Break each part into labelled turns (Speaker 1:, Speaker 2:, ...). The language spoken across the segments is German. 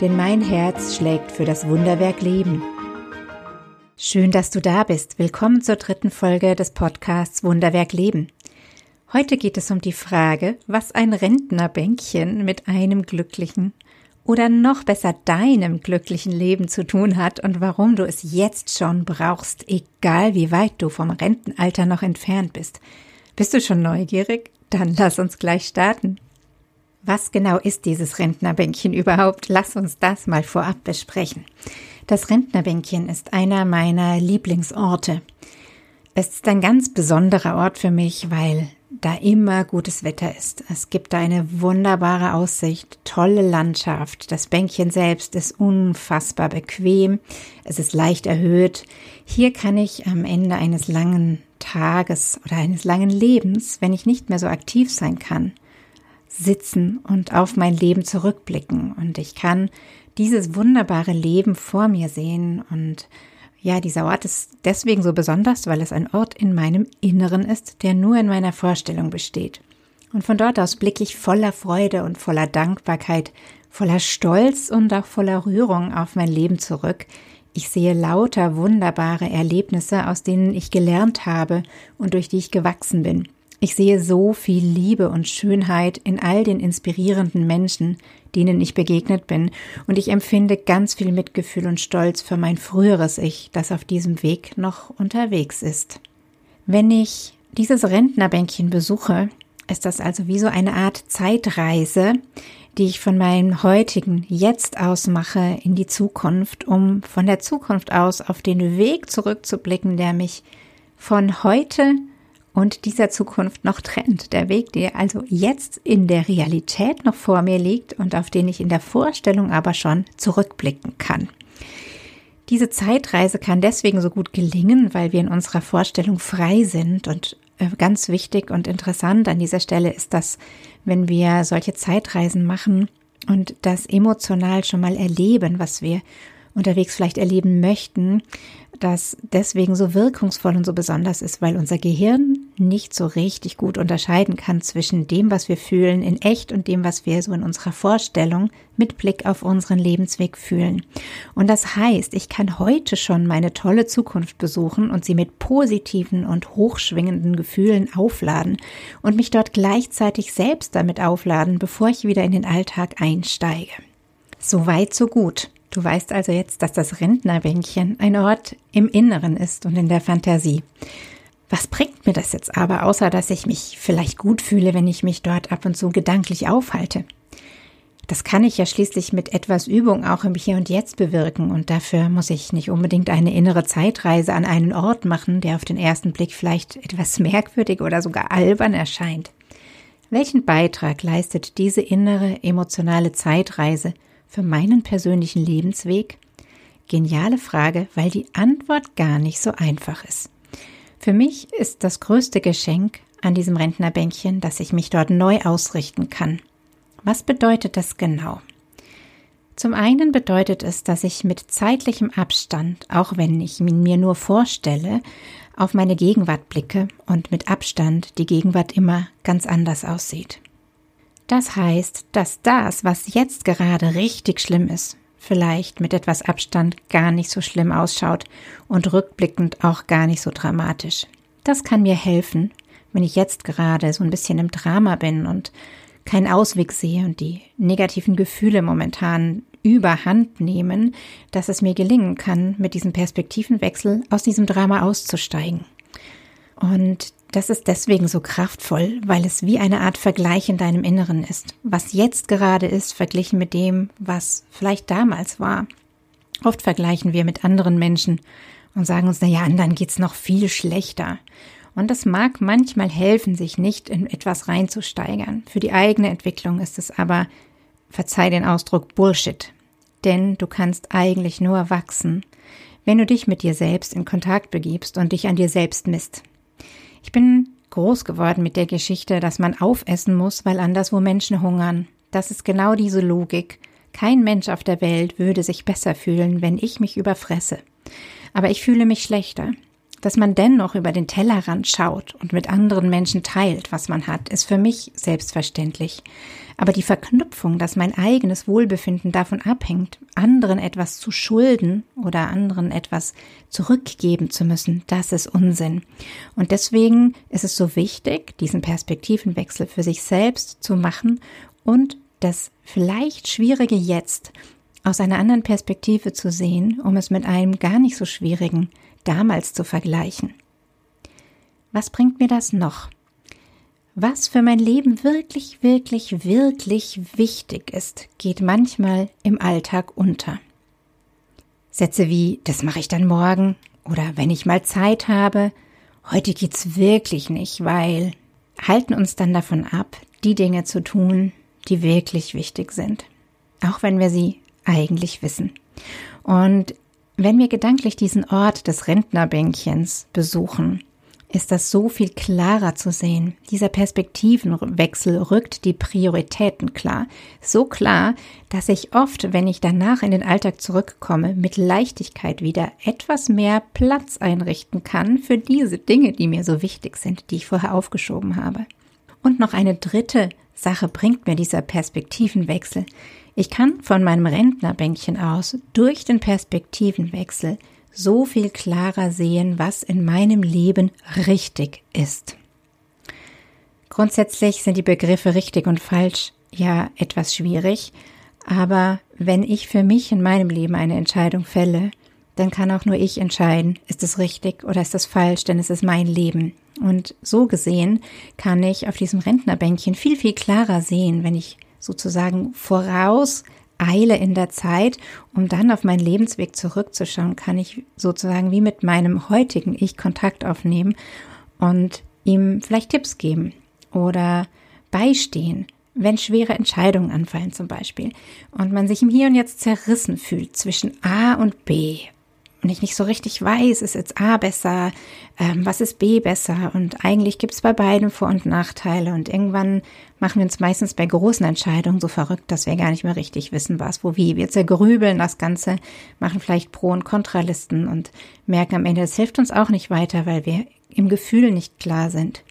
Speaker 1: denn mein Herz schlägt für das Wunderwerk Leben. Schön, dass du da bist. Willkommen zur dritten Folge des Podcasts Wunderwerk Leben. Heute geht es um die Frage, was ein Rentnerbänkchen mit einem glücklichen oder noch besser deinem glücklichen Leben zu tun hat und warum du es jetzt schon brauchst, egal wie weit du vom Rentenalter noch entfernt bist. Bist du schon neugierig? Dann lass uns gleich starten. Was genau ist dieses Rentnerbänkchen überhaupt? Lass uns das mal vorab besprechen. Das Rentnerbänkchen ist einer meiner Lieblingsorte. Es ist ein ganz besonderer Ort für mich, weil da immer gutes Wetter ist. Es gibt da eine wunderbare Aussicht, tolle Landschaft. Das Bänkchen selbst ist unfassbar bequem. Es ist leicht erhöht. Hier kann ich am Ende eines langen Tages oder eines langen Lebens, wenn ich nicht mehr so aktiv sein kann, sitzen und auf mein Leben zurückblicken. Und ich kann dieses wunderbare Leben vor mir sehen. Und ja, dieser Ort ist deswegen so besonders, weil es ein Ort in meinem Inneren ist, der nur in meiner Vorstellung besteht. Und von dort aus blicke ich voller Freude und voller Dankbarkeit, voller Stolz und auch voller Rührung auf mein Leben zurück. Ich sehe lauter wunderbare Erlebnisse, aus denen ich gelernt habe und durch die ich gewachsen bin. Ich sehe so viel Liebe und Schönheit in all den inspirierenden Menschen, denen ich begegnet bin, und ich empfinde ganz viel Mitgefühl und Stolz für mein früheres Ich, das auf diesem Weg noch unterwegs ist. Wenn ich dieses Rentnerbänkchen besuche, ist das also wie so eine Art Zeitreise, die ich von meinem heutigen Jetzt aus mache in die Zukunft, um von der Zukunft aus auf den Weg zurückzublicken, der mich von heute und dieser Zukunft noch trennt. Der Weg, der also jetzt in der Realität noch vor mir liegt und auf den ich in der Vorstellung aber schon zurückblicken kann. Diese Zeitreise kann deswegen so gut gelingen, weil wir in unserer Vorstellung frei sind und äh, ganz wichtig und interessant an dieser Stelle ist, dass wenn wir solche Zeitreisen machen und das emotional schon mal erleben, was wir unterwegs vielleicht erleben möchten, das deswegen so wirkungsvoll und so besonders ist, weil unser Gehirn nicht so richtig gut unterscheiden kann zwischen dem, was wir fühlen in echt und dem, was wir so in unserer Vorstellung mit Blick auf unseren Lebensweg fühlen. Und das heißt, ich kann heute schon meine tolle Zukunft besuchen und sie mit positiven und hochschwingenden Gefühlen aufladen und mich dort gleichzeitig selbst damit aufladen, bevor ich wieder in den Alltag einsteige. So weit, so gut. Du weißt also jetzt, dass das Rentnerbänkchen ein Ort im Inneren ist und in der Fantasie. Was bringt mir das jetzt aber, außer dass ich mich vielleicht gut fühle, wenn ich mich dort ab und zu gedanklich aufhalte? Das kann ich ja schließlich mit etwas Übung auch im Hier und Jetzt bewirken und dafür muss ich nicht unbedingt eine innere Zeitreise an einen Ort machen, der auf den ersten Blick vielleicht etwas merkwürdig oder sogar albern erscheint. Welchen Beitrag leistet diese innere emotionale Zeitreise für meinen persönlichen Lebensweg? Geniale Frage, weil die Antwort gar nicht so einfach ist. Für mich ist das größte Geschenk an diesem Rentnerbänkchen, dass ich mich dort neu ausrichten kann. Was bedeutet das genau? Zum einen bedeutet es, dass ich mit zeitlichem Abstand, auch wenn ich ihn mir nur vorstelle, auf meine Gegenwart blicke und mit Abstand die Gegenwart immer ganz anders aussieht. Das heißt, dass das, was jetzt gerade richtig schlimm ist, vielleicht mit etwas Abstand gar nicht so schlimm ausschaut und rückblickend auch gar nicht so dramatisch. Das kann mir helfen, wenn ich jetzt gerade so ein bisschen im Drama bin und keinen Ausweg sehe und die negativen Gefühle momentan überhand nehmen, dass es mir gelingen kann, mit diesem Perspektivenwechsel aus diesem Drama auszusteigen. Und das ist deswegen so kraftvoll, weil es wie eine Art Vergleich in deinem Inneren ist. Was jetzt gerade ist, verglichen mit dem, was vielleicht damals war. Oft vergleichen wir mit anderen Menschen und sagen uns, na ja, anderen geht's noch viel schlechter. Und das mag manchmal helfen, sich nicht in etwas reinzusteigern. Für die eigene Entwicklung ist es aber, verzeih den Ausdruck, Bullshit. denn du kannst eigentlich nur wachsen, wenn du dich mit dir selbst in Kontakt begibst und dich an dir selbst misst. Ich bin groß geworden mit der Geschichte, dass man aufessen muss, weil anderswo Menschen hungern. Das ist genau diese Logik. Kein Mensch auf der Welt würde sich besser fühlen, wenn ich mich überfresse. Aber ich fühle mich schlechter. Dass man dennoch über den Tellerrand schaut und mit anderen Menschen teilt, was man hat, ist für mich selbstverständlich. Aber die Verknüpfung, dass mein eigenes Wohlbefinden davon abhängt, anderen etwas zu schulden oder anderen etwas zurückgeben zu müssen, das ist Unsinn. Und deswegen ist es so wichtig, diesen Perspektivenwechsel für sich selbst zu machen und das vielleicht schwierige Jetzt aus einer anderen Perspektive zu sehen, um es mit einem gar nicht so schwierigen damals zu vergleichen. Was bringt mir das noch? Was für mein Leben wirklich, wirklich, wirklich wichtig ist, geht manchmal im Alltag unter. Sätze wie, das mache ich dann morgen oder wenn ich mal Zeit habe, heute geht's wirklich nicht, weil halten uns dann davon ab, die Dinge zu tun, die wirklich wichtig sind. Auch wenn wir sie eigentlich wissen. Und wenn wir gedanklich diesen Ort des Rentnerbänkchens besuchen, ist das so viel klarer zu sehen. Dieser Perspektivenwechsel rückt die Prioritäten klar. So klar, dass ich oft, wenn ich danach in den Alltag zurückkomme, mit Leichtigkeit wieder etwas mehr Platz einrichten kann für diese Dinge, die mir so wichtig sind, die ich vorher aufgeschoben habe. Und noch eine dritte Sache bringt mir dieser Perspektivenwechsel. Ich kann von meinem Rentnerbänkchen aus durch den Perspektivenwechsel so viel klarer sehen, was in meinem Leben richtig ist. Grundsätzlich sind die Begriffe richtig und falsch ja etwas schwierig, aber wenn ich für mich in meinem Leben eine Entscheidung fälle, dann kann auch nur ich entscheiden, ist es richtig oder ist es falsch, denn es ist mein Leben. Und so gesehen kann ich auf diesem Rentnerbänkchen viel, viel klarer sehen, wenn ich sozusagen voraus eile in der Zeit, um dann auf meinen Lebensweg zurückzuschauen, kann ich sozusagen wie mit meinem heutigen Ich Kontakt aufnehmen und ihm vielleicht Tipps geben oder beistehen, wenn schwere Entscheidungen anfallen zum Beispiel und man sich im Hier und Jetzt zerrissen fühlt zwischen A und B und ich nicht so richtig weiß, ist jetzt A besser, ähm, was ist B besser und eigentlich gibt es bei beiden Vor- und Nachteile und irgendwann machen wir uns meistens bei großen Entscheidungen so verrückt, dass wir gar nicht mehr richtig wissen, was, wo, wie. Wir zergrübeln das Ganze, machen vielleicht Pro- und Kontralisten und merken am Ende, es hilft uns auch nicht weiter, weil wir im Gefühl nicht klar sind.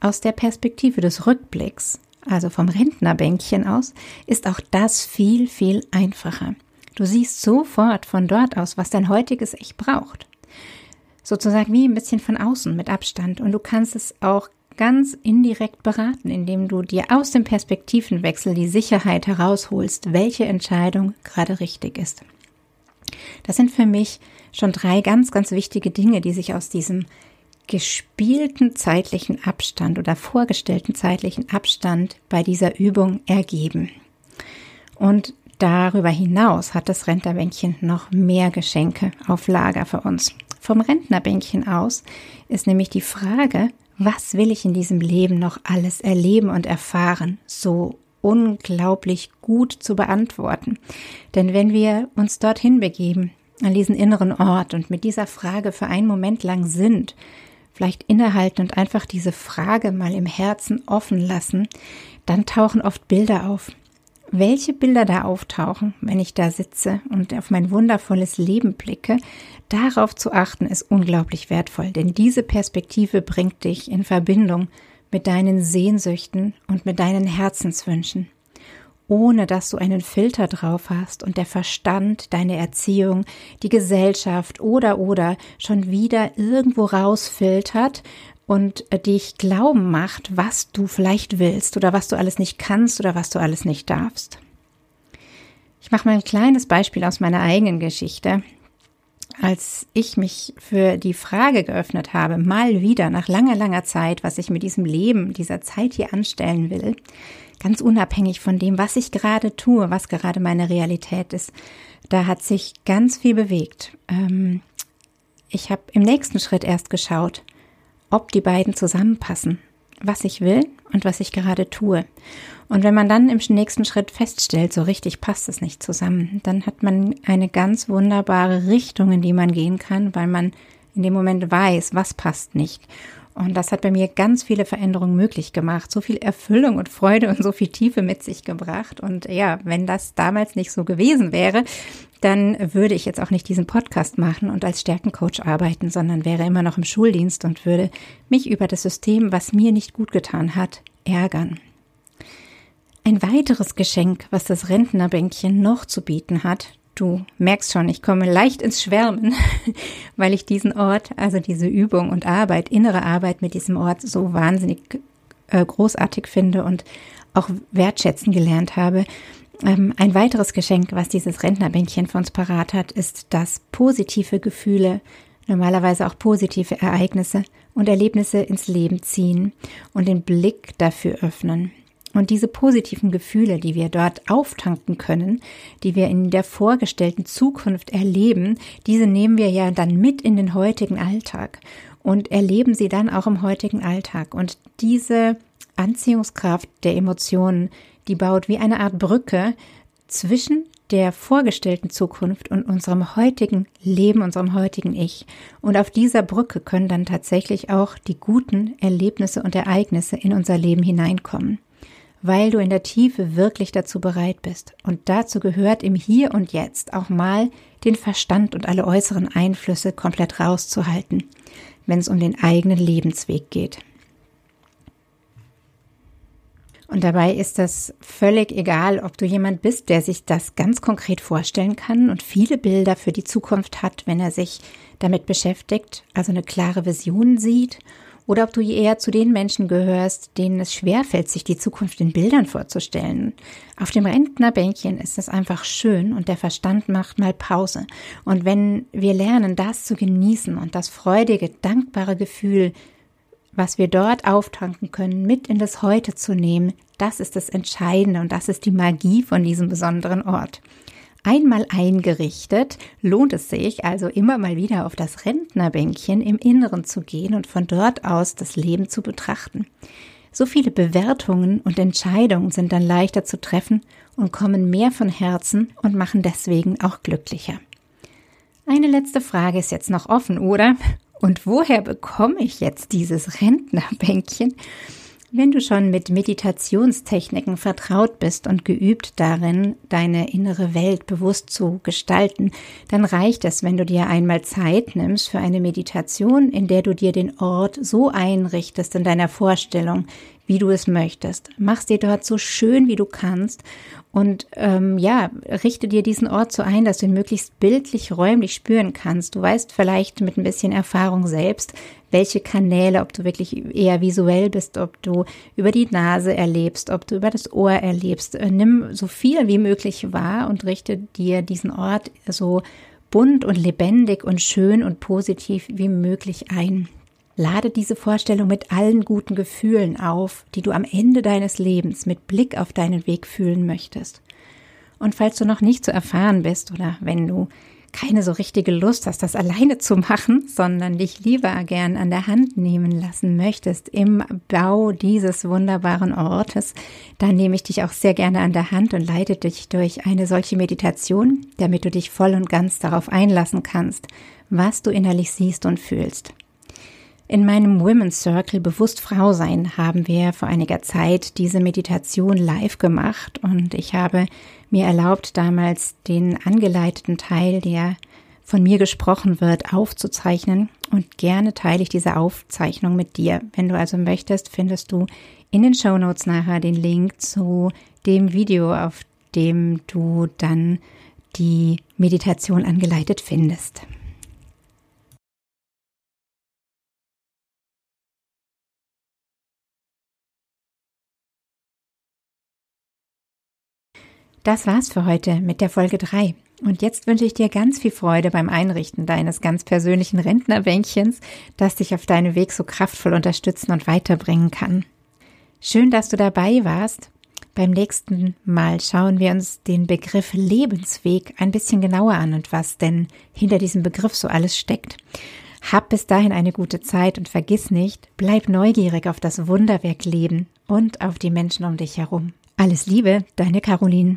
Speaker 1: Aus der Perspektive des Rückblicks, also vom Rentnerbänkchen aus, ist auch das viel, viel einfacher. Du siehst sofort von dort aus, was dein heutiges Ich braucht. Sozusagen wie ein bisschen von außen mit Abstand. Und du kannst es auch ganz indirekt beraten, indem du dir aus dem Perspektivenwechsel die Sicherheit herausholst, welche Entscheidung gerade richtig ist. Das sind für mich schon drei ganz, ganz wichtige Dinge, die sich aus diesem gespielten zeitlichen Abstand oder vorgestellten zeitlichen Abstand bei dieser Übung ergeben. Und Darüber hinaus hat das Rentnerbänkchen noch mehr Geschenke auf Lager für uns. Vom Rentnerbänkchen aus ist nämlich die Frage, was will ich in diesem Leben noch alles erleben und erfahren, so unglaublich gut zu beantworten. Denn wenn wir uns dorthin begeben, an diesen inneren Ort und mit dieser Frage für einen Moment lang sind, vielleicht innehalten und einfach diese Frage mal im Herzen offen lassen, dann tauchen oft Bilder auf welche Bilder da auftauchen, wenn ich da sitze und auf mein wundervolles Leben blicke, darauf zu achten, ist unglaublich wertvoll, denn diese Perspektive bringt dich in Verbindung mit deinen Sehnsüchten und mit deinen Herzenswünschen, ohne dass du einen Filter drauf hast und der Verstand, deine Erziehung, die Gesellschaft oder oder schon wieder irgendwo rausfiltert und äh, dich glauben macht, was du vielleicht willst oder was du alles nicht kannst oder was du alles nicht darfst. Ich mache mal ein kleines Beispiel aus meiner eigenen Geschichte. Als ich mich für die Frage geöffnet habe, mal wieder nach langer, langer Zeit, was ich mit diesem Leben, dieser Zeit hier anstellen will, ganz unabhängig von dem, was ich gerade tue, was gerade meine Realität ist, da hat sich ganz viel bewegt. Ähm, ich habe im nächsten Schritt erst geschaut, ob die beiden zusammenpassen. was ich will und was ich gerade tue. Und wenn man dann im nächsten Schritt feststellt, so richtig passt es nicht zusammen, dann hat man eine ganz wunderbare Richtung, in die man gehen kann, weil man in dem Moment weiß, was passt nicht. Und das hat bei mir ganz viele Veränderungen möglich gemacht, so viel Erfüllung und Freude und so viel Tiefe mit sich gebracht. Und ja, wenn das damals nicht so gewesen wäre, dann würde ich jetzt auch nicht diesen Podcast machen und als Stärkencoach arbeiten, sondern wäre immer noch im Schuldienst und würde mich über das System, was mir nicht gut getan hat, ärgern. Ein weiteres Geschenk, was das Rentnerbänkchen noch zu bieten hat, du merkst schon, ich komme leicht ins Schwärmen, weil ich diesen Ort, also diese Übung und Arbeit, innere Arbeit mit diesem Ort so wahnsinnig äh, großartig finde und auch wertschätzen gelernt habe. Ähm, ein weiteres Geschenk, was dieses Rentnerbänkchen für uns parat hat, ist, dass positive Gefühle, normalerweise auch positive Ereignisse und Erlebnisse ins Leben ziehen und den Blick dafür öffnen. Und diese positiven Gefühle, die wir dort auftanken können, die wir in der vorgestellten Zukunft erleben, diese nehmen wir ja dann mit in den heutigen Alltag und erleben sie dann auch im heutigen Alltag. Und diese Anziehungskraft der Emotionen, die baut wie eine Art Brücke zwischen der vorgestellten Zukunft und unserem heutigen Leben, unserem heutigen Ich. Und auf dieser Brücke können dann tatsächlich auch die guten Erlebnisse und Ereignisse in unser Leben hineinkommen, weil du in der Tiefe wirklich dazu bereit bist. Und dazu gehört im Hier und Jetzt auch mal den Verstand und alle äußeren Einflüsse komplett rauszuhalten, wenn es um den eigenen Lebensweg geht. Und dabei ist das völlig egal, ob du jemand bist, der sich das ganz konkret vorstellen kann und viele Bilder für die Zukunft hat, wenn er sich damit beschäftigt, also eine klare Vision sieht, oder ob du eher zu den Menschen gehörst, denen es schwerfällt, sich die Zukunft in Bildern vorzustellen. Auf dem Rentnerbänkchen ist es einfach schön und der Verstand macht mal Pause. Und wenn wir lernen, das zu genießen und das freudige, dankbare Gefühl was wir dort auftanken können, mit in das Heute zu nehmen, das ist das Entscheidende und das ist die Magie von diesem besonderen Ort. Einmal eingerichtet, lohnt es sich also immer mal wieder auf das Rentnerbänkchen im Inneren zu gehen und von dort aus das Leben zu betrachten. So viele Bewertungen und Entscheidungen sind dann leichter zu treffen und kommen mehr von Herzen und machen deswegen auch glücklicher. Eine letzte Frage ist jetzt noch offen, oder? Und woher bekomme ich jetzt dieses Rentnerbänkchen? Wenn du schon mit Meditationstechniken vertraut bist und geübt darin, deine innere Welt bewusst zu gestalten, dann reicht es, wenn du dir einmal Zeit nimmst für eine Meditation, in der du dir den Ort so einrichtest in deiner Vorstellung, wie du es möchtest. Mach's dir dort so schön, wie du kannst und ähm, ja, richte dir diesen Ort so ein, dass du ihn möglichst bildlich, räumlich spüren kannst. Du weißt vielleicht mit ein bisschen Erfahrung selbst, welche Kanäle, ob du wirklich eher visuell bist, ob du über die Nase erlebst, ob du über das Ohr erlebst. Äh, nimm so viel wie möglich wahr und richte dir diesen Ort so bunt und lebendig und schön und positiv wie möglich ein. Lade diese Vorstellung mit allen guten Gefühlen auf, die du am Ende deines Lebens mit Blick auf deinen Weg fühlen möchtest. Und falls du noch nicht so erfahren bist oder wenn du keine so richtige Lust hast, das alleine zu machen, sondern dich lieber gern an der Hand nehmen lassen möchtest im Bau dieses wunderbaren Ortes, dann nehme ich dich auch sehr gerne an der Hand und leite dich durch eine solche Meditation, damit du dich voll und ganz darauf einlassen kannst, was du innerlich siehst und fühlst. In meinem Women's Circle Bewusst Frau sein haben wir vor einiger Zeit diese Meditation live gemacht und ich habe mir erlaubt, damals den angeleiteten Teil, der von mir gesprochen wird, aufzuzeichnen und gerne teile ich diese Aufzeichnung mit dir. Wenn du also möchtest, findest du in den Show Notes nachher den Link zu dem Video, auf dem du dann die Meditation angeleitet findest. Das war's für heute mit der Folge 3. Und jetzt wünsche ich dir ganz viel Freude beim Einrichten deines ganz persönlichen Rentnerbänkchens, das dich auf deinem Weg so kraftvoll unterstützen und weiterbringen kann. Schön, dass du dabei warst. Beim nächsten Mal schauen wir uns den Begriff Lebensweg ein bisschen genauer an und was denn hinter diesem Begriff so alles steckt. Hab bis dahin eine gute Zeit und vergiss nicht, bleib neugierig auf das Wunderwerk Leben und auf die Menschen um dich herum. Alles Liebe, deine Caroline.